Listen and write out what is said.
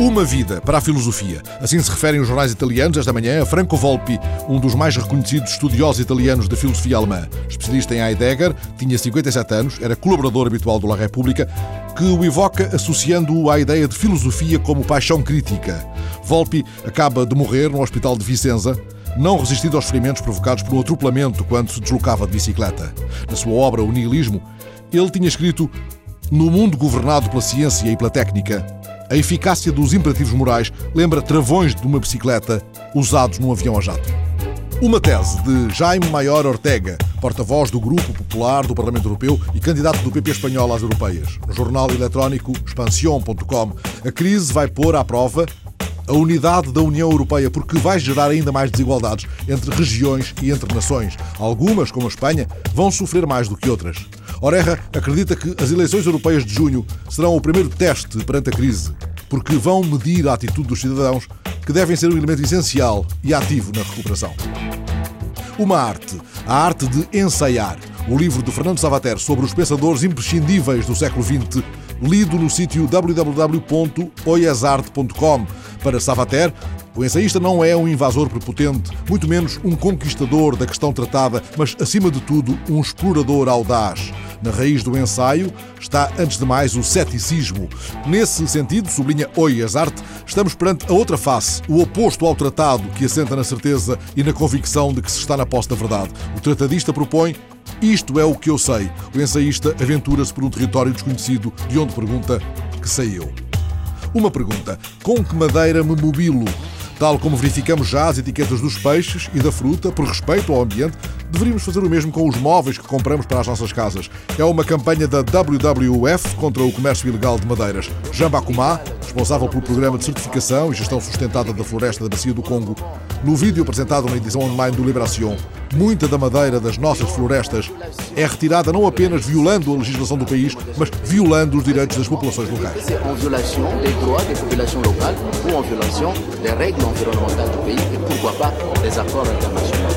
Uma vida para a filosofia. Assim se referem os jornais italianos esta manhã a Franco Volpi, um dos mais reconhecidos estudiosos italianos da filosofia alemã. Especialista em Heidegger, tinha 57 anos, era colaborador habitual do La República, que o evoca associando-o à ideia de filosofia como paixão crítica. Volpi acaba de morrer no hospital de Vicenza, não resistindo aos ferimentos provocados um atropelamento quando se deslocava de bicicleta. Na sua obra O Nihilismo, ele tinha escrito No mundo governado pela ciência e pela técnica, a eficácia dos imperativos morais lembra travões de uma bicicleta usados num avião a jato. Uma tese de Jaime Maior Ortega, porta-voz do Grupo Popular do Parlamento Europeu e candidato do PP espanhol às europeias. No jornal eletrónico expansión.com, a crise vai pôr à prova a unidade da União Europeia, porque vai gerar ainda mais desigualdades entre regiões e entre nações. Algumas, como a Espanha, vão sofrer mais do que outras. Orerra acredita que as eleições europeias de junho serão o primeiro teste perante a crise, porque vão medir a atitude dos cidadãos, que devem ser um elemento essencial e ativo na recuperação. Uma arte, a arte de ensaiar. O livro de Fernando Savater sobre os pensadores imprescindíveis do século XX, lido no sítio www.oiasarte.com. Para Savater, o ensaísta não é um invasor prepotente, muito menos um conquistador da questão tratada, mas, acima de tudo, um explorador audaz. Na raiz do ensaio está, antes de mais, o ceticismo. Nesse sentido, sublinha Oias Arte, estamos perante a outra face, o oposto ao tratado que assenta na certeza e na convicção de que se está na posse da verdade. O tratadista propõe isto é o que eu sei. O ensaísta aventura-se por um território desconhecido, de onde pergunta que sei eu. Uma pergunta: com que madeira me mobilo? Tal como verificamos já as etiquetas dos peixes e da fruta, por respeito ao ambiente, deveríamos fazer o mesmo com os móveis que compramos para as nossas casas. É uma campanha da WWF contra o comércio ilegal de madeiras. Bacumá, responsável pelo programa de certificação e gestão sustentada da floresta da Bacia do Congo, no vídeo apresentado na edição online do Liberación, muita da madeira das nossas florestas é retirada não apenas violando a legislação do país, mas violando os direitos das populações locais. En violation des droits des populations locales ou en violation des règles environnementales du pays et pourquoi pas des accords internationaux.